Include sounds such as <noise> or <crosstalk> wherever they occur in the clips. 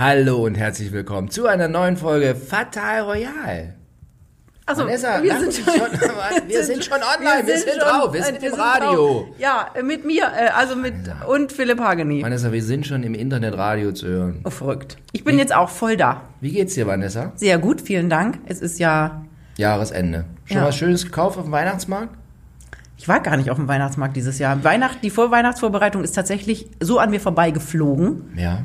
Hallo und herzlich willkommen zu einer neuen Folge Fatal Royal. Also, Vanessa, wir sind schon, schon- <laughs> wir sind schon online, wir sind schon- drauf, wir sind äh, im Radio. drauf. Ja, äh, mit mir, äh, also mit und Philipp Hageni. Vanessa, wir sind schon im Internetradio zu hören. Oh, verrückt. Ich bin jetzt auch voll da. Wie geht's dir, Vanessa? Sehr gut, vielen Dank. Es ist ja, Jahresende. Schon Ja. was Schönes gekauft auf dem Weihnachtsmarkt? ich war gar nicht auf dem Weihnachtsmarkt dieses Jahr. Weihnacht, die Vorweihnachtsvorbereitung ist tatsächlich so an mir vorbeigeflogen. Ja.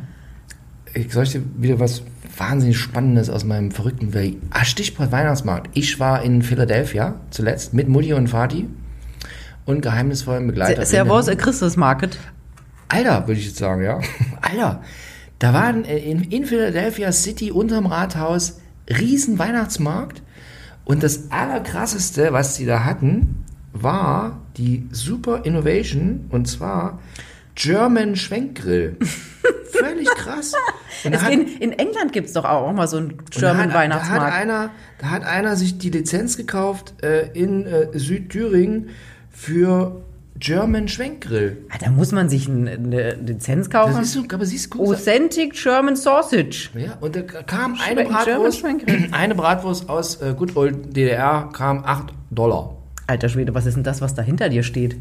Ich soll ich dir wieder was wahnsinnig Spannendes aus meinem verrückten Weg. Ah, Stichwort Weihnachtsmarkt. Ich war in Philadelphia zuletzt mit Mutti und Vati und geheimnisvollen Begleiterinnen. Servus, a Christmas Market. Alter, würde ich jetzt sagen, ja. <laughs> Alter, da waren äh, in, in Philadelphia City unterm Rathaus riesen Weihnachtsmarkt und das allerkrasseste, was die da hatten, war die Super Innovation und zwar German Schwenkgrill. <laughs> Völlig krass. Es, hat- in, in England gibt's doch auch mal so einen und da German hat, Da hat, Weihnachtsmarkt. einer, da hat einer sich die Lizenz gekauft äh, in äh, Südthüringen für German Schwenkgrill. Ah, da muss man sich ein- eine Lizenz Das kaufen. ist so, aber siehst du, Authentic German Sausage. Ja, und da kam eine German Bratwurst, <clears throat> eine Bratwurst aus äh, Good Old DDR kam 8 Dollar. Alter Schwede, was ist denn das, was da hinter dir steht?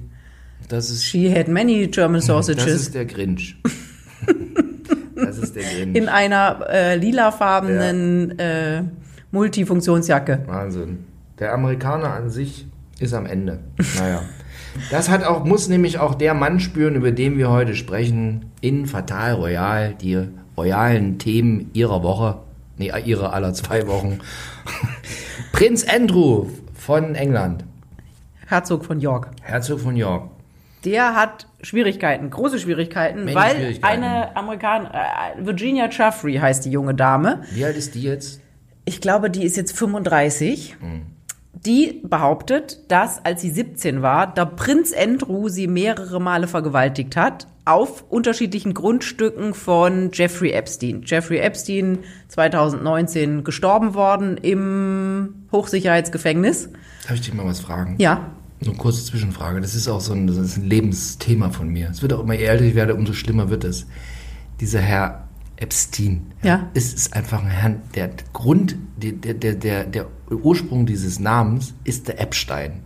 Das ist, She had many German das sausages ist der Grinch. <laughs> das ist der Grinch. in einer äh, lilafarbenen äh, Multifunktionsjacke. Wahnsinn. Der Amerikaner an sich ist am Ende. Naja. Das hat auch, muss nämlich auch der Mann spüren, über den wir heute sprechen, in Fatal Royal, die royalen Themen ihrer Woche, nee, ihrer aller zwei Wochen. <laughs> Prinz Andrew von England, Herzog von York. Herzog von York. Der hat Schwierigkeiten, große Schwierigkeiten, Menge weil Schwierigkeiten. eine Amerikaner, äh, Virginia Chaffrey heißt die junge Dame. Wie alt ist die jetzt? Ich glaube, die ist jetzt 35. Die behauptet, dass als sie 17 war, der Prinz Andrew sie mehrere Male vergewaltigt hat auf unterschiedlichen Grundstücken von Jeffrey Epstein. Jeffrey Epstein 2019 gestorben worden im Hochsicherheitsgefängnis. Darf ich dich mal was fragen? Ja, eine kurze Zwischenfrage. Das ist auch so ein, das ist ein Lebensthema von mir. Es wird auch immer älter ich werde, umso schlimmer wird es. Dieser Herr Epstein. Ja. Es ist einfach ein Herr, der Grund, der, der, der, der Ursprung dieses Namens ist der Epstein.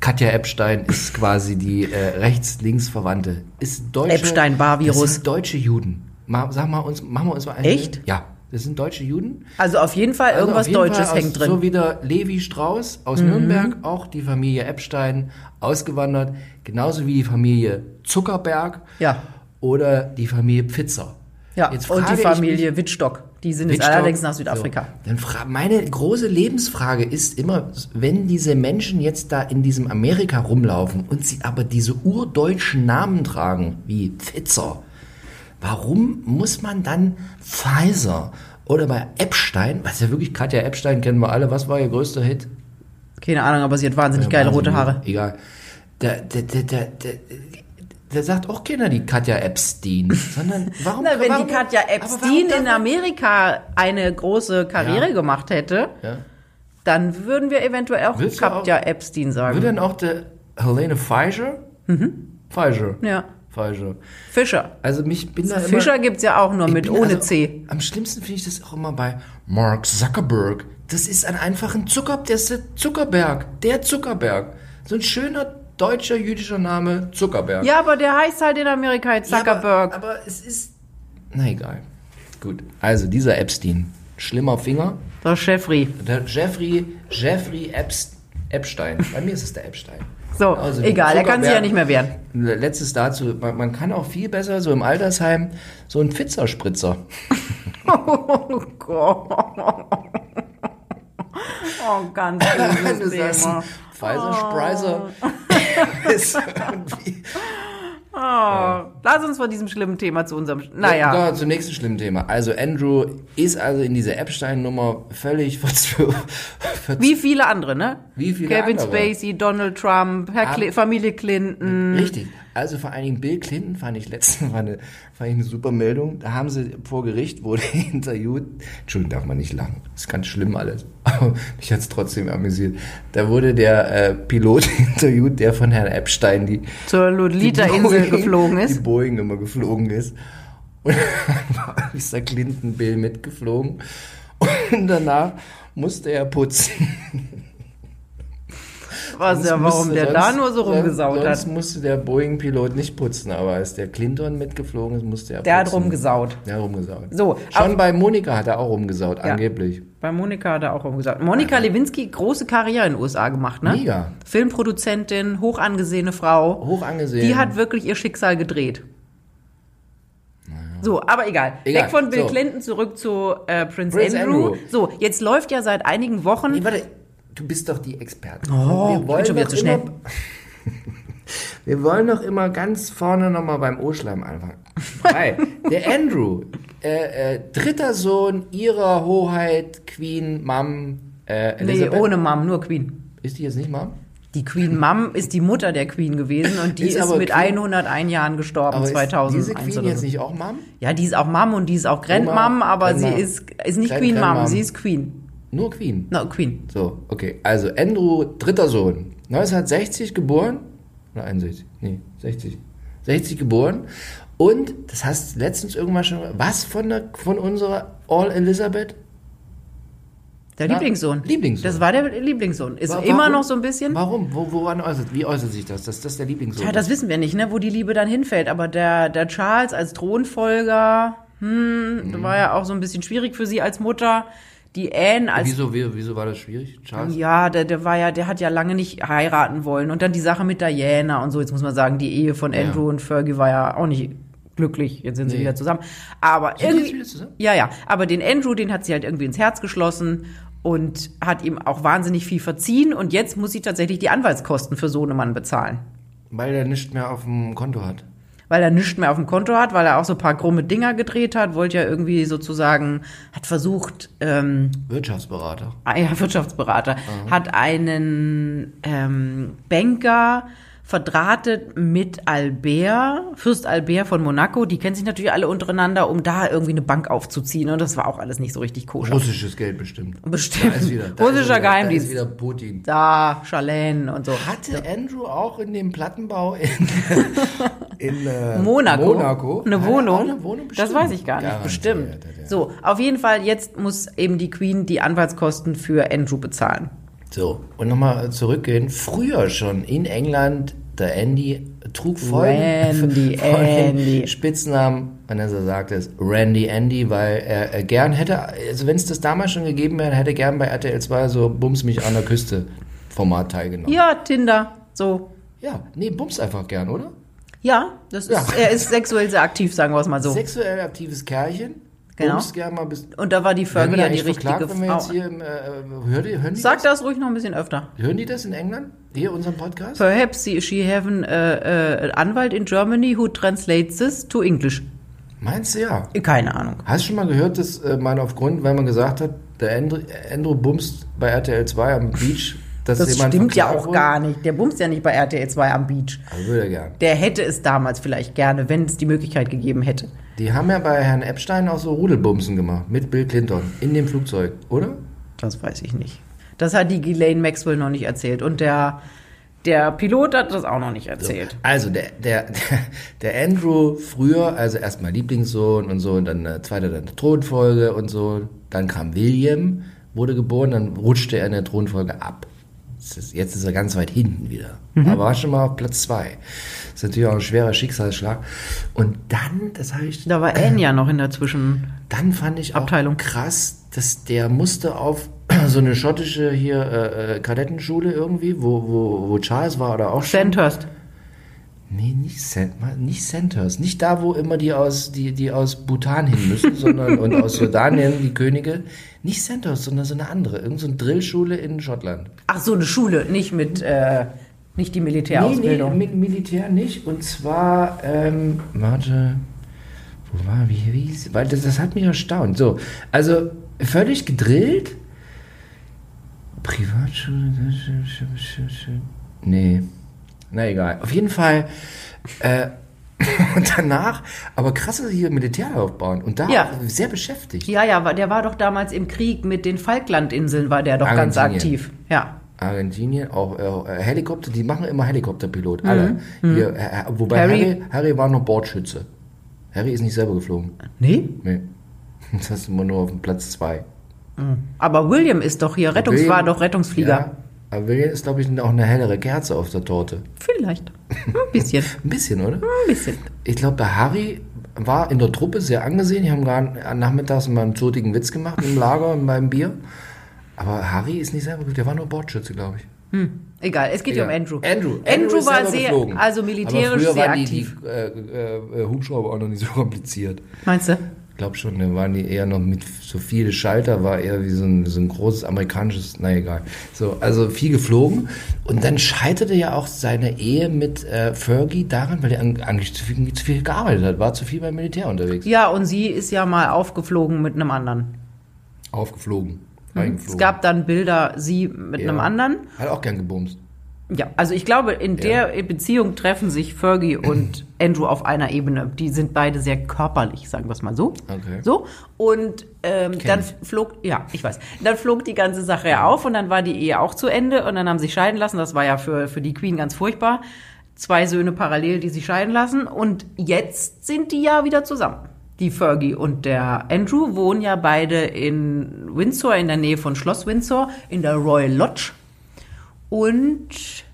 Katja Epstein ist quasi die äh, rechts-links-Verwandte. Ist deutsche, sind deutsche Juden. Mal, sag mal uns, machen wir uns mal eine. Echt? Ja. Das sind deutsche Juden. also auf jeden Fall Also irgendwas auf jeden Deutsches Fall aus, hängt drin. So wie der Levi Strauss aus Nürnberg, auch die Familie Epstein ausgewandert, genauso wie die Familie Zuckerberg Ja. oder die Familie Pfitzer. ja, Jetzt und die Familie Wittstock. Die sind jetzt allerdings nach Südafrika. So, dann meine große Lebensfrage ist immer, wenn diese Menschen jetzt da in diesem Amerika rumlaufen und sie aber diese urdeutschen Namen tragen, wie Pfitzer, warum muss man dann Pfizer oder bei Epstein, was ja wirklich Katja Epstein kennen wir alle, was war ihr größter Hit? Keine Ahnung, aber sie hat wahnsinnig geile rote Haare. Egal. Der, der, der, der, der, der sagt auch keiner die Katja Epstein, sondern <laughs> warum? Na, wenn warum, die Katja Epstein in Amerika eine große Karriere Ja. gemacht hätte, Ja. dann würden wir eventuell auch Willst Katja Epstein sagen. Wird dann auch der Helene Pfizer? Pfizer. ja. Pfizer. Fischer. Also mich bin da Fischer immer, gibt's ja auch nur mit bin ohne also, C. Am schlimmsten finde ich das auch immer bei Mark Zuckerberg. Das ist ein einfacher Zucker, der ist der Zuckerberg. Der Zuckerberg. So ein schöner deutscher jüdischer Name Zuckerberg. Ja, aber der heißt halt in Amerika jetzt Ja, Zuckerberg. Aber, aber es ist. Na egal. Gut. Also dieser Epstein. Schlimmer Finger. der Jeffrey. Der Jeffrey, Jeffrey Epst, Epstein. Bei mir ist es der Epstein. So, Also egal, er kann sich ja nicht mehr wehren. Letztes dazu, man, man kann auch viel besser so im Altersheim so einen Pfizerspritzer. <laughs> Oh Gott. Oh, ganz <laughs> böses Thema. Pfizer Spreiser <laughs> ist irgendwie. Oh, lass uns von diesem schlimmen Thema zu unserem. Naja. Ja, zum nächsten schlimmen Thema. Also Andrew ist also in dieser Epstein-Nummer völlig <laughs> verzwö- verz Wie viele andere, ne? Wie viele Kevin andere? Spacey, Donald Trump, Herr Cli Familie Clinton. Richtig. Also vor allen Dingen Bill Clinton fand ich letztens <laughs> war eine, fand ich eine super Meldung. Da haben sie vor Gericht wurde <laughs> interviewt. Entschuldigung, darf man nicht lachen. Ist ganz schlimm alles. Aber mich hat's trotzdem amüsiert. Da wurde der äh, Pilot <laughs> interviewt, der von Herrn Epstein die Zur Lolita-Insel Boeing- geflogen Die ist. Boeing immer geflogen ist. Und dann war Mr. Clinton Bill mitgeflogen. Und danach musste er putzen. Was ja, warum der da sonst- nur so rumgesaut sonst hat. Sonst musste der Boeing-Pilot nicht putzen, aber als der Clinton mitgeflogen ist, musste er Der hat putzen. rumgesaut. Der hat rumgesaut. So, Schon bei Monika hat er auch rumgesaut, Ja. angeblich. Bei Monika hat er auch rumgesagt. Monika Lewinsky, große Karriere in den USA gemacht, ne? Mega. Filmproduzentin, hoch angesehene Frau. Hoch angesehen. Die hat wirklich ihr Schicksal gedreht. So, aber egal. Egal, Weg von Bill so. Clinton zurück zu äh, Prince, Prince Andrew. Andrew. So, jetzt läuft ja seit einigen Wochen. Nee, warte, du bist doch die Expertin. Oh, ich bin schon wieder zu schnell. <laughs> Wir wollen doch immer ganz vorne nochmal beim O-Schleim anfangen. Weil der Andrew, äh, äh, dritter Sohn ihrer Hoheit, Queen, Mom, äh, nee, Elisabeth. ohne Mom, nur Queen. Ist die jetzt nicht Mom? Die Queen Mom ist die Mutter der Queen gewesen und die Ist ist, mit Queen- 101 Jahren gestorben, Aber ist 2001 diese Queen oder jetzt so. nicht auch Mom? Ja, die ist auch Mom und die ist auch Grandmom, aber Grandma. sie ist, ist nicht Grand- Queen Mom, sie ist Queen. Nur Queen. No, Queen. So, okay. Also Andrew, dritter Sohn. 1960 geboren. Oder 61? Nee, 60. 60 geboren. Und, das hast du letztens irgendwann schon, was von, der, von unserer All Elizabeth? Der Ja, Lieblingssohn. Lieblingssohn. Das war der Lieblingssohn. Ist Wa- immer warum? noch so ein bisschen. Warum? Wo, woran äußert, wie äußert sich das, dass das der Lieblingssohn Ja, das ist? wissen wir nicht, ne, wo die Liebe dann hinfällt. Aber der, der Charles als Thronfolger, hm, Mhm. war ja auch so ein bisschen schwierig für sie als Mutter. Die Anne als Wieso, wie, wieso war das schwierig, Charles? Ja, der, der war ja, der hat ja lange nicht heiraten wollen. Und dann die Sache mit Diana und so. Jetzt muss man sagen, die Ehe von Ja. Andrew und Fergie war ja auch nicht glücklich. Jetzt sind sie Nee. wieder zusammen. Aber Sind irgendwie. jetzt wieder zusammen? Ja, ja. Aber den Andrew, den hat sie halt irgendwie ins Herz geschlossen und hat ihm auch wahnsinnig viel verziehen. Und jetzt muss sie tatsächlich die Anwaltskosten für Sohnemann bezahlen. Weil er nichts mehr auf dem Konto hat. Weil er nichts mehr auf dem Konto hat, weil er auch so ein paar krumme Dinger gedreht hat, wollte ja irgendwie sozusagen, hat versucht, ähm, Wirtschaftsberater. Ah ja, <laughs> Wirtschaftsberater, hat einen ähm, Banker verdrahtet mit Albert, Fürst Albert von Monaco. Die kennen sich natürlich alle untereinander, um da irgendwie eine Bank aufzuziehen. Und das war auch alles nicht so richtig koscher. Russisches Geld bestimmt. <laughs> Bestimmt. Da ist wieder, da Russischer ist wieder, Geheimdienst. Da ist wieder Putin. Da, Charlene und so. Hatte Andrew auch in dem Plattenbau in, <laughs> in äh, Monaco. Monaco Eine er Wohnung. eine Wohnung? Das weiß ich gar nicht. Garantiert Bestimmt. er. So, auf jeden Fall, jetzt muss eben die Queen die Anwaltskosten für Andrew bezahlen. So, und nochmal zurückgehen. Früher schon in England, der Andy trug folgenden, Randy, folgenden Andy. Spitznamen, Vanessa sagt es, Randy Andy, weil er, er gern hätte, also wenn es das damals schon gegeben wäre, hätte er gern bei RTL 2 so Bums mich an der Küste Format teilgenommen. Ja, Tinder, so. Ja, nee, Bums einfach gern, oder? Ja, das ist, Ja. er ist sexuell sehr aktiv, sagen wir es mal so. Sexuell aktives Kerlchen. Genau. Mal bis Und da war die Fergie ja die verklagt, richtige wenn im, äh, die, hören die Sag das? das ruhig noch ein bisschen öfter. Hören die das in England? Hier, unseren Podcast? Perhaps she she have an äh, Anwalt in Germany who translates this to English. Meinst du ja? Keine Ahnung. Hast du schon mal gehört, dass äh, man aufgrund, weil man gesagt hat, der Andrew, Andrew bumst bei RTL 2 am Beach, dass Das stimmt ja auch gar nicht. Der bumst ja nicht bei RTL 2 am Beach. Also würde er gern. Der hätte es damals vielleicht gerne, wenn es die Möglichkeit gegeben hätte. Die haben ja bei Herrn Epstein auch so Rudelbumsen gemacht mit Bill Clinton in dem Flugzeug, oder? Das weiß ich nicht. Das hat die Ghislaine Maxwell noch nicht erzählt. Und der, der Pilot hat das auch noch nicht erzählt. Also der, der, <laughs> der, Andrew früher, also erstmal Lieblingssohn und so, und dann äh, zweiter dann Thronfolge und so. Dann kam William, wurde geboren, dann rutschte er in der Thronfolge ab. Jetzt ist er ganz weit hinten wieder. Aber war schon mal auf Platz zwei. Das ist natürlich auch ein schwerer Schicksalsschlag. Und dann, das habe ich, Da war <clears throat> Anne ja noch in der Zwischen. dann fand ich auch Abteilung. krass, dass der musste auf <clears throat> so eine schottische hier äh, äh, Kadettenschule irgendwie, wo, wo, wo Charles war oder auch schon. Nee, nicht, Cent, nicht Centers. Nicht da, wo immer die aus, die, die aus Bhutan hin müssen, <laughs> sondern und aus Jordanien, die Könige. Nicht Centers, sondern so eine andere. Irgend so eine Drillschule in Schottland. Ach so, eine Schule, nicht mit, äh, nicht die Nee, Militärausbildung. nee, mit Militär nicht. Und zwar, ähm, warte, wo war, wie, wie hieß, weil das, das hat mich erstaunt. So, also völlig gedrillt. Privatschule, nee, na egal. Auf jeden Fall, äh, <laughs> und danach, aber krasse hier Militärlaufbahn und da Ja. sehr beschäftigt. Ja, ja, der war doch damals im Krieg mit den Falklandinseln, war der doch ganz aktiv. Ja. Argentinien, auch äh, Helikopter, die machen immer Helikopterpilot, alle. Hier, äh, wobei Mhm. Harry- Harry, Harry war noch Bordschütze. Harry ist nicht selber geflogen. Nee? Nee. <laughs> Das du immer nur auf dem Platz zwei. Aber William ist doch hier Rettungs William- war doch Rettungsflieger. Ja, aber William ist, glaube ich, auch eine hellere Kerze auf der Torte. Vielleicht. Ein bisschen. <laughs> Ein bisschen, oder? Ein bisschen. Ich glaube, der Harry war in der Truppe sehr angesehen. Die haben gerade nachmittags mal einen zotigen Witz gemacht im Lager <laughs> beim Bier. Aber Harry ist nicht selber geflogen. Der war nur Bordschütze, glaube ich. Egal, es geht ja um. Andrew. Andrew, Andrew ist war sehr, geflogen. also Aber militärisch früher sehr waren aktiv. Die, die äh, äh, Hubschrauber auch noch nicht so <laughs> kompliziert. Meinst du? Ich glaube schon, da waren die eher noch mit so viele Schalter, war eher wie so ein, so ein großes amerikanisches, na egal. So, also viel geflogen. Und dann scheiterte ja auch seine Ehe mit äh, Fergie daran, weil er eigentlich zu viel, zu viel gearbeitet hat, war zu viel beim Militär unterwegs. Ja, und sie ist ja mal aufgeflogen mit einem anderen. Aufgeflogen. Es reingeflogen. gab dann Bilder, sie mit Ja. einem anderen. Hat auch gern gebumst. Ja, also ich glaube, in Ja. der Beziehung treffen sich Fergie und <clears throat> Andrew auf einer Ebene. Die sind beide sehr körperlich, sagen wir es mal so. Okay. So. Und ähm, dann flog, ja, ich weiß, dann flog die ganze Sache ja auf und dann war die Ehe auch zu Ende und dann haben sie sich scheiden lassen. Das war ja für, für die Queen ganz furchtbar. Zwei Söhne parallel, die sich scheiden lassen. Und jetzt sind die ja wieder zusammen. Die Fergie und der Andrew wohnen ja beide in Windsor, in der Nähe von Schloss Windsor, in der Royal Lodge. Und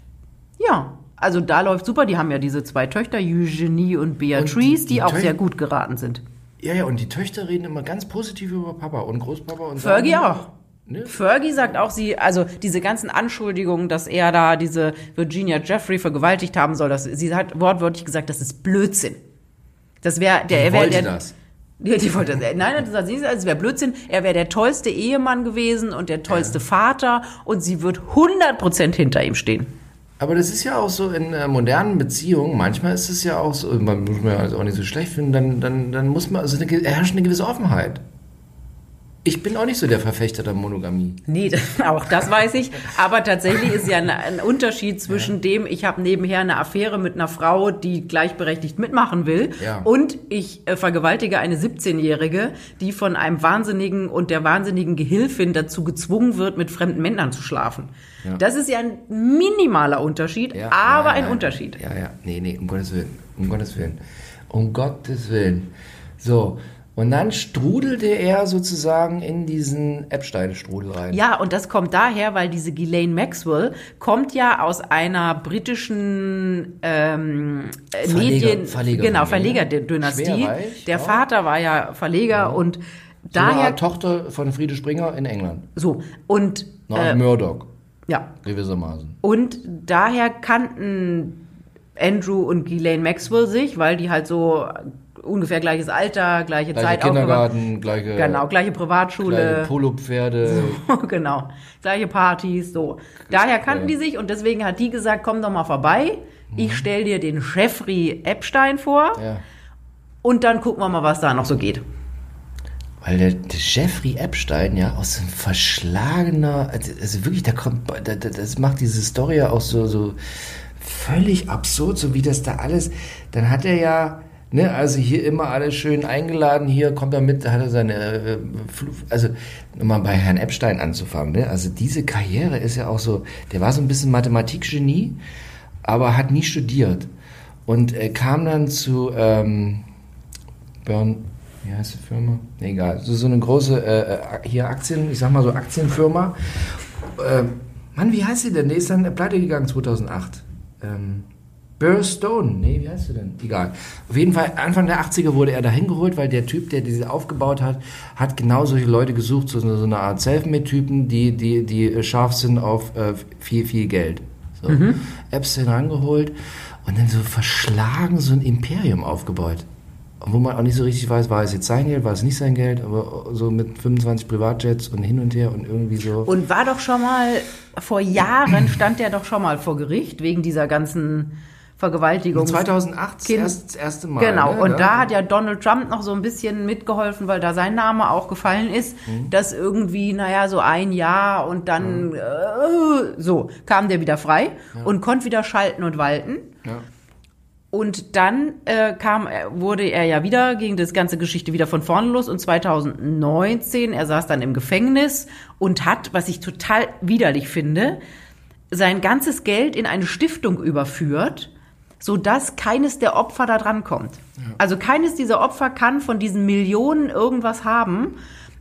ja, also da läuft super. Die haben ja diese zwei Töchter, Eugenie und Beatrice, Und die- die, die auch Tö- sehr gut geraten sind. Ja, ja, und die Töchter reden immer ganz positiv über Papa und Großpapa und Fergie sagen- auch. Ne? Fergie sagt auch, sie, also diese ganzen Anschuldigungen, dass er da diese Virginia Jeffrey vergewaltigt haben soll, dass, sie hat wortwörtlich gesagt, das ist Blödsinn. Das wäre der, er wäre wollte der, das. Ja, <laughs> die wollte. Nein, das sie gesagt, es wäre Blödsinn. Er wäre der tollste Ehemann gewesen und der tollste Vater und sie wird 100% hinter ihm stehen. Aber das ist ja auch so in äh, modernen Beziehungen, manchmal ist es ja auch so, man muss man ja auch nicht so schlecht finden, dann, dann, dann muss man, also eine, herrscht eine gewisse Offenheit. Ich bin auch nicht so der Verfechter der Monogamie. Nee, <laughs> auch das weiß ich. Aber tatsächlich ist ja ein, ein Unterschied zwischen dem, ich habe nebenher eine Affäre mit einer Frau, die gleichberechtigt mitmachen will, Ja. und ich äh, vergewaltige eine 17-Jährige, die von einem Wahnsinnigen und der wahnsinnigen Gehilfin dazu gezwungen wird, mit fremden Männern zu schlafen. Ja. Das ist ja ein minimaler Unterschied, Ja, aber ja, ein ja, Unterschied. Ja, ja, nee, nee, um Gottes Willen, um Gottes Willen, um Gottes Willen. So, und dann strudelte er sozusagen in diesen Epstein-Strudel rein. Ja, und das kommt daher, weil diese Ghislaine Maxwell kommt ja aus einer britischen ähm, äh, Verleger- Medien, Verlegerin, genau ja. Verlegerdynastie. Der auch. Vater war ja Verleger und So daher Tochter von Friede Springer in England. so und Art äh, Murdoch, ja gewissermaßen. und daher kannten Andrew und Ghislaine Maxwell sich, weil die halt so ungefähr gleiches Alter, gleiche Gleicher Zeit Kindergarten, gleiche, Genau, gleiche Privatschule. gleiche Polopferde. <laughs> genau. Gleiche Partys, so. Daher kannten Ja. die sich und deswegen hat die gesagt, komm doch mal vorbei. Ich stell dir den Jeffrey Epstein vor Ja. und dann gucken wir mal, was da noch so geht. Weil der, der Jeffrey Epstein ja aus so ein verschlagener, also, also wirklich, da kommt, da, da, das macht diese Story ja auch so, so völlig absurd, so wie das da alles, dann hat er ja, ne, also hier immer alles schön eingeladen, hier kommt er mit, hat er seine, äh, also um mal bei Herrn Epstein anzufangen, ne, also diese Karriere ist ja auch so, der war so ein bisschen Mathematikgenie, aber hat nie studiert und äh, kam dann zu, ähm, Burn, wie heißt die Firma? Egal. So, so eine große, äh, äh, hier Aktien, ich sag mal so Aktienfirma. Ähm, Mann, wie heißt sie denn? Die ist dann pleite gegangen 2008. Ähm, Burr Stone, nee, wie heißt sie denn? Egal. Auf jeden Fall, Anfang der 80er wurde er dahin geholt, weil der Typ, der diese aufgebaut hat, hat genau solche Leute gesucht, so, so eine Art Selfmade-Typen, die, die, die scharf sind auf äh, viel, viel Geld. So. Epstein rangeholt und dann so verschlagen so ein Imperium aufgebaut wo man auch nicht so richtig weiß, war es jetzt sein Geld, war es nicht sein Geld, aber so mit 25 Privatjets und hin und her und irgendwie so. Und war doch schon mal, vor Jahren stand er doch schon mal vor Gericht wegen dieser ganzen Vergewaltigung. 2008 das, Kind- erst, das erste Mal. Genau, ne, und da hat ja Donald Trump noch so ein bisschen mitgeholfen, weil da sein Name auch gefallen ist, Mhm. dass irgendwie, naja, so ein Jahr und dann äh, so kam der wieder frei und konnte wieder schalten und walten. Ja. Und dann äh, kam, er- wurde er ja wieder, ging das ganze Geschichte wieder von vorne los und 2019, er saß dann im Gefängnis und hat, was ich total widerlich finde, sein ganzes Geld in eine Stiftung überführt, sodass keines der Opfer da dran kommt. Also keines dieser Opfer kann von diesen Millionen irgendwas haben.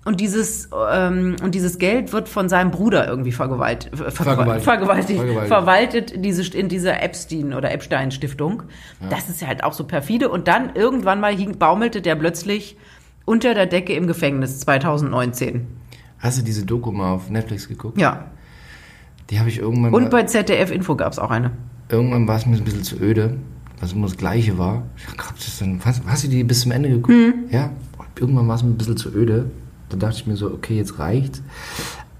Und dieses, ähm, und dieses Geld wird von seinem Bruder irgendwie vergewalt, ver Vergewaltigt. vergewaltigt, Vergewaltigt. verwaltet diese, in dieser Epstein- oder Epstein-Stiftung. Das ist ja halt auch so perfide. Und dann irgendwann mal hing, baumelte der plötzlich unter der Decke im Gefängnis 2019. Hast du diese Doku mal auf Netflix geguckt? Ja. Die habe ich irgendwann Und bei ZDF Info gab es auch eine. Irgendwann war es mir ein bisschen zu öde, was immer das Gleiche war. Ich dachte, Gott, das denn, hast, hast du die bis zum Ende geguckt? Hm. Ja. Irgendwann war es mir ein bisschen zu öde. Da dachte ich mir so, okay, jetzt reicht's.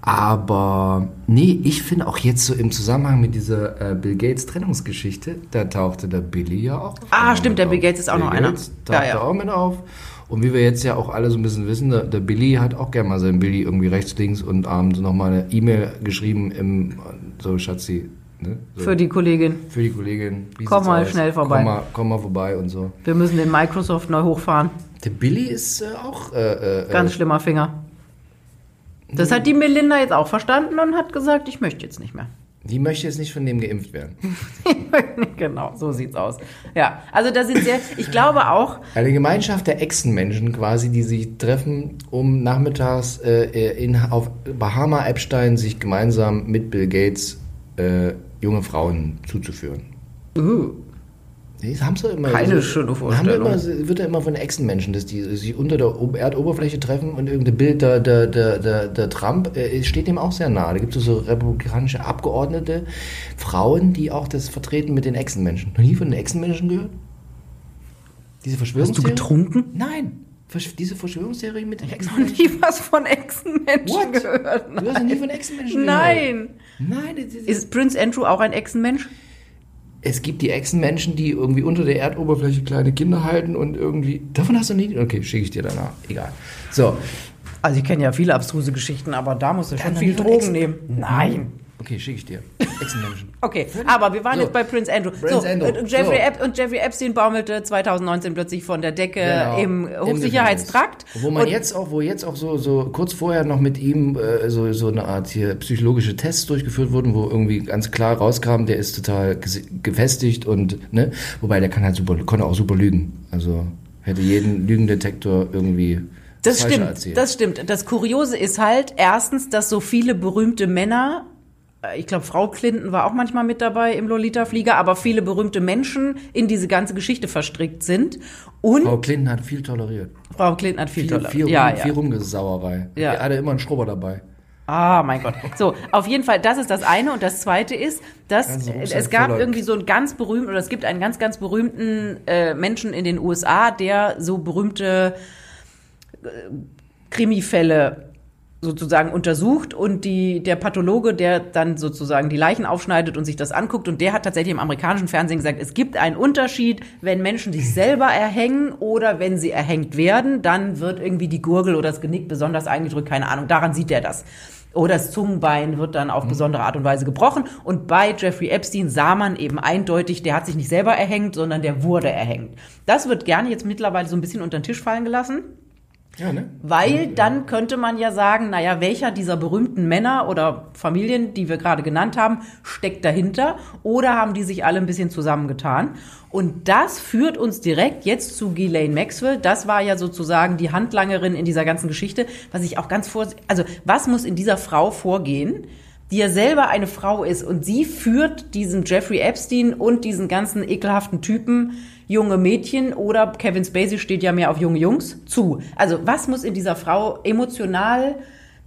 Aber nee, ich finde auch jetzt so im Zusammenhang mit dieser äh, Bill Gates Trennungsgeschichte, da tauchte der Billy ja auch. Ah, stimmt, der auf. Bill Gates ist auch Bill noch einer. Gates tauchte Ja, ja. auch mit auf. Und wie wir jetzt ja auch alle so ein bisschen wissen, der, der Billy hat auch gerne mal seinen Billy irgendwie rechts, links und abends nochmal eine E-Mail geschrieben im, so Schatzi, ne? So. Für die Kollegin. Für die Kollegin. Wie Komm mal aus? schnell vorbei. Komm mal, komm mal vorbei und so. Wir müssen den Microsoft neu hochfahren. Der Billy ist äh, auch. Äh, äh, Ganz schlimmer Finger. Das hat die Melinda jetzt auch verstanden und hat gesagt, ich möchte jetzt nicht mehr. die möchte jetzt nicht von dem geimpft werden. <laughs> genau, so sieht's aus. Ja, also da sind sehr, ich glaube auch, Eine Gemeinschaft der Echsenmenschen quasi, die sich treffen, um nachmittags äh, in, auf Bahama Epstein sich gemeinsam mit Bill Gates äh, junge Frauen zuzuführen. uh, Das haben sie immer Keine so, schöne haben Vorstellung. Immer, so- wird ja immer von Echsenmenschen, dass die sich unter der Erdoberfläche treffen und irgendein Bild der, der, der, der, der Trump äh, steht dem auch sehr nahe. Da gibt es so republikanische Abgeordnete, Frauen, die auch das vertreten mit den Echsenmenschen. Noch nie von den Echsenmenschen gehört? Diese hast du Verschwörungstheorie? getrunken? Nein. Versch- Diese Verschwörungstheorie mit den Noch Echsenmenschen. nie was von Echsenmenschen What? gehört. Du hast noch nie von Echsenmenschen Nein. gehört? Nein. Das ist- Ist Prince Andrew auch ein Echsenmensch? Es gibt die Echsenmenschen, die irgendwie unter der Erdoberfläche kleine Kinder halten und irgendwie. Davon hast du nie. Okay, schicke ich dir danach. Egal. So. Also ich kenne ja viele abstruse Geschichten, aber da musst du schon viel Drogen Echsen- nehmen. Nein. Okay, schicke ich dir. Echsenmenschen. Okay, aber wir waren So. jetzt bei Prince Andrew. Prince so, Andrew. Und, Jeffrey So. Ep und Jeffrey Epstein baumelte 2019 plötzlich von der Decke Genau. im Hochsicherheitstrakt. Wo man Und- jetzt auch, wo jetzt auch so, so kurz vorher noch mit ihm äh, so, so eine Art hier psychologische Tests durchgeführt wurden, wo irgendwie ganz klar rauskam, der ist total gefestigt und, ne, wobei der kann halt super, konnte auch super lügen. Also hätte jeden Lügendetektor irgendwie Das Falsche stimmt, erzählt. das stimmt. Das Kuriose ist halt erstens, dass so viele berühmte Männer, ich glaube, Frau Clinton war auch manchmal mit dabei im Lolita-Flieger, aber viele berühmte Menschen in diese ganze Geschichte verstrickt sind. Und Frau Clinton hat viel toleriert. Frau Clinton hat viel, Viel, toller. viel, ja, rum, ja. viel Rumgesauerei. Ja. Er hatte immer einen Schrubber dabei. Ah, mein Gott. So, auf jeden Fall, das ist das eine. Und das zweite ist, dass äh, es gab irgendwie so einen ganz berühmten, oder es gibt einen ganz, ganz berühmten äh, Menschen in den USA, der so berühmte äh, Krimifälle sozusagen untersucht und die, der Pathologe, der dann sozusagen die Leichen aufschneidet und sich das anguckt und der hat tatsächlich im amerikanischen Fernsehen gesagt, es gibt einen Unterschied, wenn Menschen sich selber erhängen oder wenn sie erhängt werden, dann wird irgendwie die Gurgel oder das Genick besonders eingedrückt, keine Ahnung, daran sieht er das. Oder das Zungenbein wird dann auf besondere Art und Weise gebrochen. Und bei Jeffrey Epstein sah man eben eindeutig, der hat sich nicht selber erhängt, sondern der wurde erhängt. Das wird gerne jetzt mittlerweile so ein bisschen unter den Tisch fallen gelassen. Ja, ne? Weil dann könnte man ja sagen, naja, welcher dieser berühmten Männer oder Familien, die wir gerade genannt haben, steckt dahinter? Oder haben die sich alle ein bisschen zusammengetan? Und das führt uns direkt jetzt zu Ghislaine Maxwell. Das war ja sozusagen die Handlangerin in dieser ganzen Geschichte. Was ich auch ganz vor, also was muss in dieser Frau vorgehen? die ja selber eine Frau ist und sie führt diesen Jeffrey Epstein und diesen ganzen ekelhaften Typen, junge Mädchen oder Kevin Spacey steht ja mehr auf junge Jungs, zu. Also was muss in dieser Frau emotional,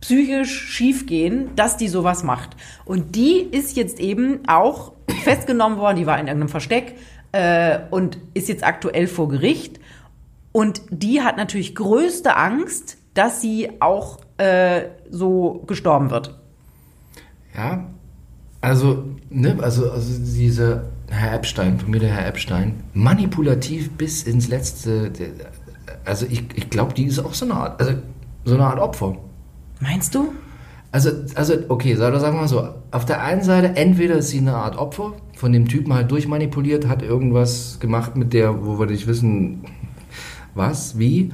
psychisch schiefgehen, dass die sowas macht? Und die ist jetzt eben auch festgenommen worden, die war in irgendeinem Versteck äh, und ist jetzt aktuell vor Gericht. Und die hat natürlich größte Angst, dass sie auch äh, so gestorben wird. Ja, also, ne, also, also dieser Herr Epstein, von mir der Herr Epstein, manipulativ bis ins letzte, also ich, ich glaube, die ist auch so eine Art, also so eine Art Opfer. Meinst du? Also, also okay, sagen wir mal so, auf der einen Seite, entweder ist sie eine Art Opfer, von dem Typen halt durchmanipuliert, hat irgendwas gemacht mit der, wo wir nicht wissen, was, wie.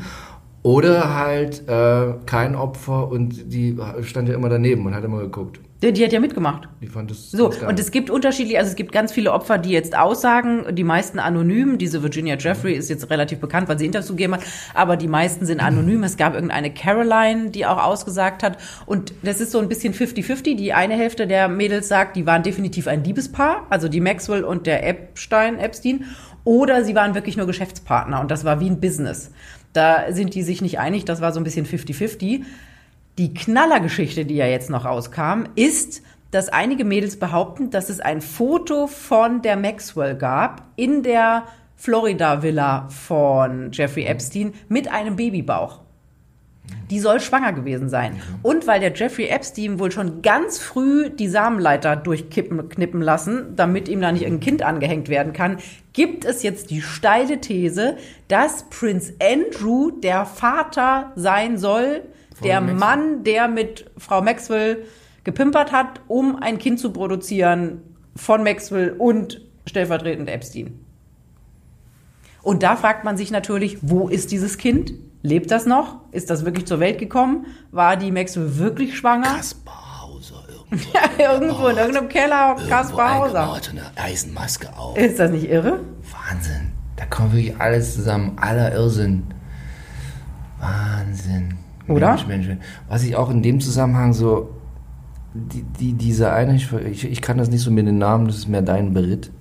Oder halt äh, kein Opfer und die stand ja immer daneben und hat immer geguckt. Die, die hat ja mitgemacht. Die fand es So, und es gibt unterschiedliche, also es gibt ganz viele Opfer, die jetzt aussagen, die meisten anonym. Diese Virginia Jeffrey ist jetzt relativ bekannt, weil sie Interviews gegeben hat, aber die meisten sind anonym. Es gab irgendeine Caroline, die auch ausgesagt hat. Und das ist so ein bisschen 50-50. Die eine Hälfte der Mädels sagt, die waren definitiv ein Liebespaar, also die Maxwell und der Epstein, Epstein. Oder sie waren wirklich nur Geschäftspartner und das war wie ein Business. Da sind die sich nicht einig, das war so ein bisschen 50-50. Die Knallergeschichte, die ja jetzt noch rauskam, ist, dass einige Mädels behaupten, dass es ein Foto von der Maxwell gab in der Florida-Villa von Jeffrey Epstein mit einem Babybauch. Die soll schwanger gewesen sein. Und weil der Jeffrey Epstein wohl schon ganz früh die Samenleiter durchkippen, knippen lassen, damit ihm da nicht irgendein Kind angehängt werden kann, gibt es jetzt die steile These, dass Prince Andrew der Vater sein soll, der Maxwell. Mann, der mit Frau Maxwell gepimpert hat, um ein Kind zu produzieren von Maxwell und stellvertretend Epstein. Und da fragt man sich natürlich, wo ist dieses Kind? Lebt das noch? Ist das wirklich zur Welt gekommen? War die Maxwell wirklich schwanger? Kaspar Hauser <laughs> irgendwo. Irgendwo in irgendeinem Keller, Kaspar Hauser. eine Eisenmaske auf. Ist das nicht irre? Wahnsinn. Da kommt wirklich alles zusammen. Aller Irrsinn. Wahnsinn. Oder? Mensch, Mensch, Mensch. Was ich auch in dem Zusammenhang so. Die, die, diese eine, ich, ich, kann das nicht so mit den Namen, das ist mehr dein Beritt,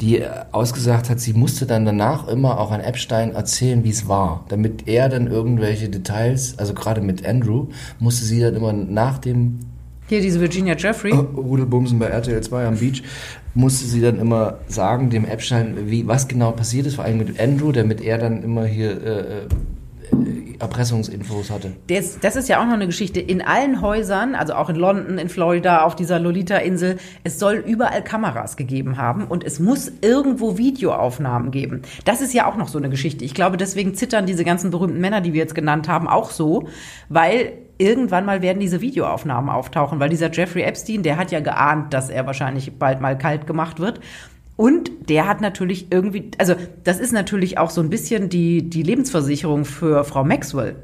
die ausgesagt hat, sie musste dann danach immer auch an Epstein erzählen, wie es war. Damit er dann irgendwelche Details, also gerade mit Andrew, musste sie dann immer nach dem Hier diese Virginia Jeffrey. Rudelbumsen bei RTL 2 am Beach, musste sie dann immer sagen, dem Epstein, wie, was genau passiert ist, vor allem mit Andrew, damit er dann immer hier äh, äh, Erpressungsinfos hatte. Das, das ist ja auch noch eine Geschichte. In allen Häusern, also auch in London, in Florida, auf dieser Lolita-Insel, es soll überall Kameras gegeben haben und es muss irgendwo Videoaufnahmen geben. Das ist ja auch noch so eine Geschichte. Ich glaube, deswegen zittern diese ganzen berühmten Männer, die wir jetzt genannt haben, auch so, weil irgendwann mal werden diese Videoaufnahmen auftauchen, weil dieser Jeffrey Epstein, der hat ja geahnt, dass er wahrscheinlich bald mal kalt gemacht wird. Und der hat natürlich irgendwie, also das ist natürlich auch so ein bisschen die, die Lebensversicherung für Frau Maxwell.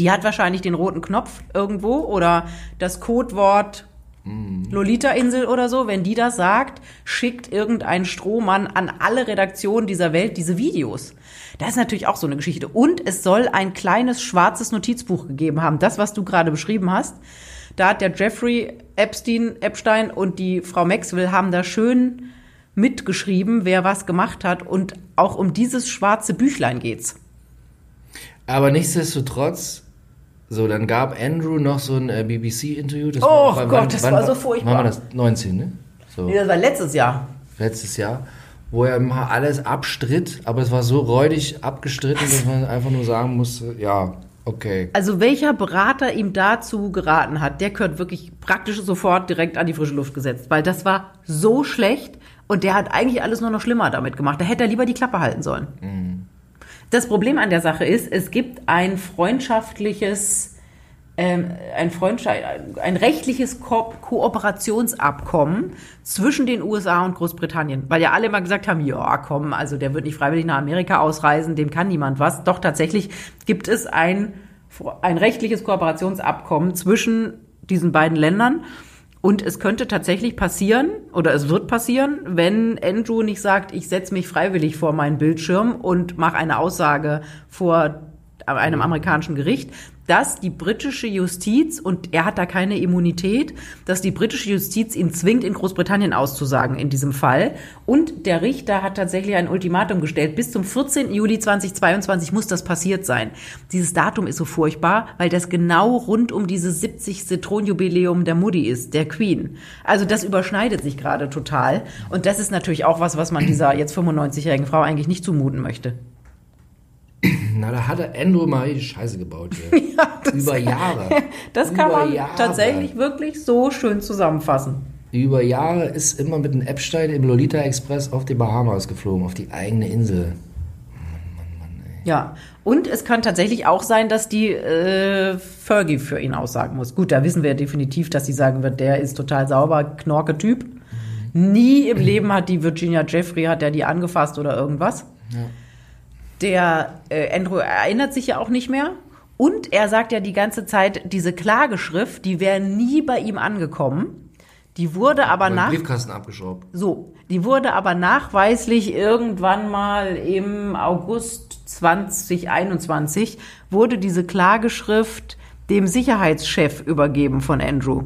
Die hat wahrscheinlich den roten Knopf irgendwo oder das Codewort Lolita-Insel oder so. Wenn die das sagt, schickt irgendein Strohmann an alle Redaktionen dieser Welt diese Videos. Das ist natürlich auch so eine Geschichte. Und es soll ein kleines schwarzes Notizbuch gegeben haben. Das, was du gerade beschrieben hast. Da hat der Jeffrey Epstein, Epstein und die Frau Maxwell haben da schön mitgeschrieben, wer was gemacht hat. Und auch um dieses schwarze Büchlein geht's. Aber nichtsdestotrotz, so, dann gab Andrew noch so ein äh, BBC-Interview. Oh Gott, das war so furchtbar. Wann war das? 19, ne? So, Nee, das war letztes Jahr. letztes Jahr. Wo er mal alles abstritt, aber es war so räudig abgestritten, dass man einfach nur sagen musste, ja, okay. Also welcher Berater ihm dazu geraten hat, der gehört wirklich praktisch sofort direkt an die frische Luft gesetzt, weil das war so schlecht und der hat eigentlich alles nur noch schlimmer damit gemacht. Da hätte er lieber die Klappe halten sollen. Das Problem an der Sache ist, es gibt ein freundschaftliches, ähm, ein, Freundschaft, ein rechtliches Ko Kooperationsabkommen zwischen den USA und Großbritannien, weil ja alle immer gesagt haben, ja, komm, also der wird nicht freiwillig nach Amerika ausreisen, dem kann niemand was. Doch tatsächlich gibt es ein, ein rechtliches Kooperationsabkommen zwischen diesen beiden Ländern. Und es könnte tatsächlich passieren, oder es wird passieren, wenn Andrew nicht sagt, ich setze mich freiwillig vor meinen Bildschirm und mache eine Aussage vor einem amerikanischen Gericht, dass die britische Justiz, und er hat da keine Immunität, dass die britische Justiz ihn zwingt, in Großbritannien auszusagen in diesem Fall. Und der Richter hat tatsächlich ein Ultimatum gestellt. Bis zum 14. Juli 2022 muss das passiert sein. Dieses Datum ist so furchtbar, weil das genau rund um dieses 70. Thronjubiläum der Mutti ist, der Queen. Also das überschneidet sich gerade total. Und das ist natürlich auch was, was man dieser jetzt 95-jährigen Frau eigentlich nicht zumuten möchte. Na, da hat er Andrew mal die Scheiße gebaut hier. <laughs> Über Jahre. <laughs> Das kann Über man Jahre. tatsächlich wirklich so schön zusammenfassen. Über Jahre ist immer mit dem Epstein im Lolita Express auf die Bahamas geflogen, auf die eigene Insel. Ja, und es kann tatsächlich auch sein, dass die äh, Fergie für ihn aussagen muss. Gut, da wissen wir definitiv, dass sie sagen wird, der ist total sauber, Knorke-Typ. Nie im Leben hat die Virginia Jeffrey, hat der die angefasst oder irgendwas. Der äh, Andrew erinnert sich ja auch nicht mehr. Und er sagt ja die ganze Zeit, diese Klageschrift, die wäre nie bei ihm angekommen. Die wurde aber nach Briefkasten abgeschraubt. so, die wurde aber nachweislich irgendwann mal im August 2021 wurde diese Klageschrift dem Sicherheitschef übergeben von Andrew.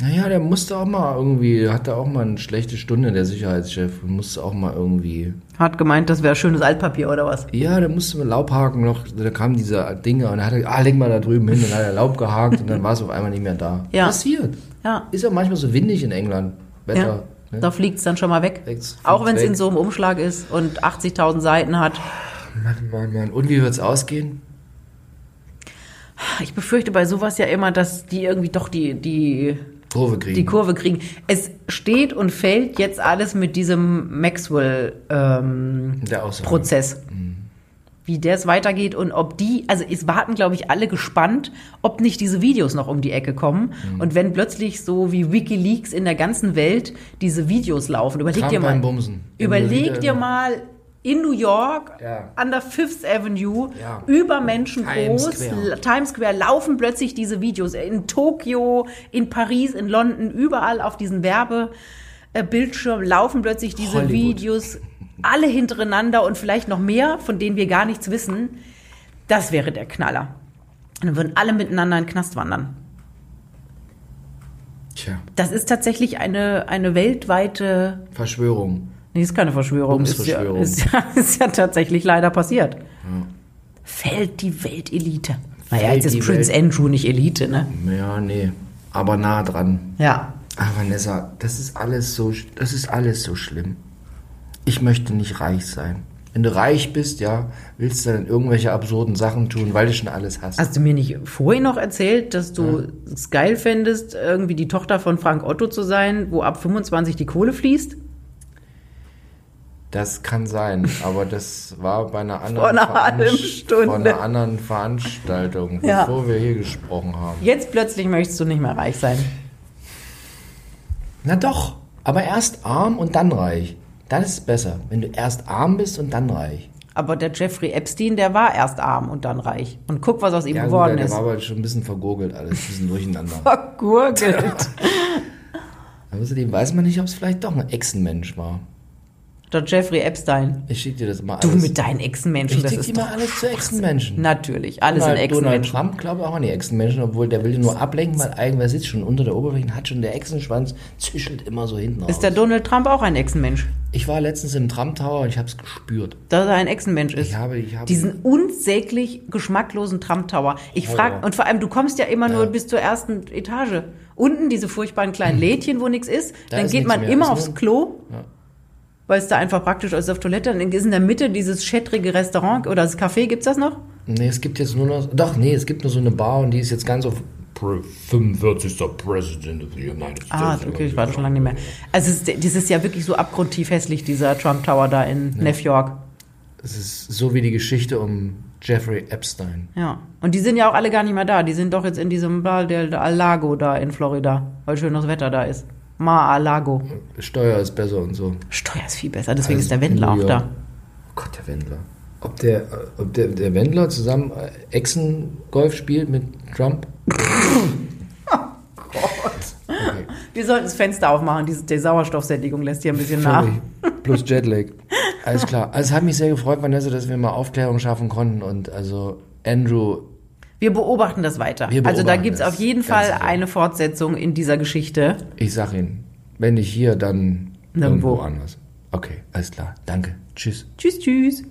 Naja, der musste auch mal irgendwie, hatte auch mal eine schlechte Stunde, der Sicherheitschef. Musste auch mal irgendwie. Hat gemeint, das wäre schönes Altpapier oder was? Ja, der musste mit Laubhaken noch, da kamen diese Dinge und er hatte, ah, leg mal da drüben hin, dann hat er Laub gehakt und dann war es auf einmal nicht mehr da. Ja. Passiert. Ja. Ist ja manchmal so windig in England. Wetter. ja. Ne? Da fliegt es dann schon mal weg. Fliegt's- Auch wenn es fliegt's in so einem Umschlag ist und 80.000 Seiten hat. Mann, Mann, Mann. Und wie wird's ausgehen? Ich befürchte bei sowas ja immer, dass die irgendwie doch die, die, Kurve kriegen. die Kurve kriegen. Es steht und fällt jetzt alles mit diesem Maxwell ähm. Prozess. Wie der es weitergeht und ob die, also es warten, glaube ich, alle gespannt, ob nicht diese Videos noch um die Ecke kommen. Und wenn plötzlich so wie Wikileaks in der ganzen Welt diese Videos laufen, überleg Trump dir mal, Bumsen. überleg dir wieder- mal in New York Ja. an der Fifth Avenue Ja. über Menschen Times groß, Square. Times Square laufen plötzlich diese Videos in Tokio, in Paris, in London, überall auf diesen Werbebildschirm laufen plötzlich diese Hollywood. Videos alle hintereinander und vielleicht noch mehr, von denen wir gar nichts wissen. Das wäre der Knaller. Dann würden alle miteinander in den Knast wandern. Tja, Das ist tatsächlich eine, eine weltweite Verschwörung. Nee, ist keine Verschwörung. Ist ja, ist, ja, <laughs> ist ja tatsächlich leider passiert. Fällt die Weltelite. Naja, jetzt ist Prince Welt- Andrew nicht Elite, ne? Ja, nee. Aber nah dran. Ja. Ah, Vanessa, das ist alles so, das ist alles so schlimm. Ich möchte nicht reich sein. Wenn du reich bist, ja, willst du dann irgendwelche absurden Sachen tun, weil du schon alles hast. Hast du mir nicht vorhin noch erzählt, dass du es geil fändest, irgendwie die Tochter von Frank Otto zu sein, wo ab 25 die Kohle fließt? Das kann sein, aber das war bei einer anderen, einer Veranst- einer anderen Veranstaltung, Ja. bevor wir hier gesprochen haben. Jetzt plötzlich möchtest du nicht mehr reich sein. Na doch, aber erst arm und dann reich. Das ist besser, wenn du erst arm bist und dann reich. Aber der Jeffrey Epstein, der war erst arm und dann reich. Und guck, was aus ihm Ja, gut, geworden der ist. war aber schon ein bisschen vergurgelt alles, ein bisschen durcheinander. <laughs> Vergurgelt. <laughs> Außerdem weiß man nicht, ob es vielleicht doch ein Echsenmensch war. Der Jeffrey Epstein. Ich schicke dir das mal Du alles. mit deinen Echsenmenschen, ich schicke dir mal alles zu Echsenmenschen. Natürlich, alles sind Donald, Donald Echsenmenschen. Trump glaube ich auch an die Echsenmenschen, obwohl der will den nur ablenken, weil irgendwer sitzt schon unter der Oberfläche und hat schon der Echsenschwanz, zischelt immer so hinten raus. Ist der Donald Trump auch ein Echsenmensch? ich war letztens im Trump Tower und ich habe es gespürt. Dass er ein Echsenmensch ist. Ich habe, ich habe Diesen unsäglich geschmacklosen Trump Tower. Ich frage, und vor allem, du kommst ja immer nur Ja. bis zur ersten Etage. Unten diese furchtbaren kleinen Lädchen, wo nichts ist. Da dann ist geht man immer aufs nur- Klo, Ja. Weil es da einfach praktisch ist auf Toilette. Dann ist in der Mitte dieses schättrige Restaurant oder das Café, gibt's das noch? Nee, es gibt jetzt nur noch. Doch, nee, es gibt nur so eine Bar und die ist jetzt ganz auf. Pre 45. President of the United States. Ah, okay, ich war da schon lange nicht mehr. Also, es ist, das ist ja wirklich so abgrundtief hässlich, dieser Trump Tower da in New York. Es ist so wie die Geschichte um Jeffrey Epstein. Ja. Und die sind ja auch alle gar nicht mehr da. Die sind doch jetzt in diesem Bar del Lago da in Florida, weil schönes Wetter da ist. Mar-a-Lago. Steuer ist besser und so. Steuer ist viel besser, deswegen Also ist der Wendler auch da. Oh Gott, der Wendler. Ob der, ob der, der Wendler zusammen äh, Echsen-Golf spielt mit Trump? <laughs> Okay. Wir sollten das Fenster aufmachen, diese, die Sauerstoffsättigung lässt hier ein bisschen nach. Völlig. Plus Jetlag. Alles klar. Also es hat mich sehr gefreut, Vanessa, dass wir mal Aufklärung schaffen konnten. Und also Andrew, Wir beobachten das weiter. Wir also da beobachten gibt es auf jeden Fall sicher. eine Fortsetzung in dieser Geschichte. ich sag Ihnen, wenn nicht hier, dann Nirgendwo. irgendwo anders. Okay, alles klar. Danke. Tschüss. Tschüss, tschüss.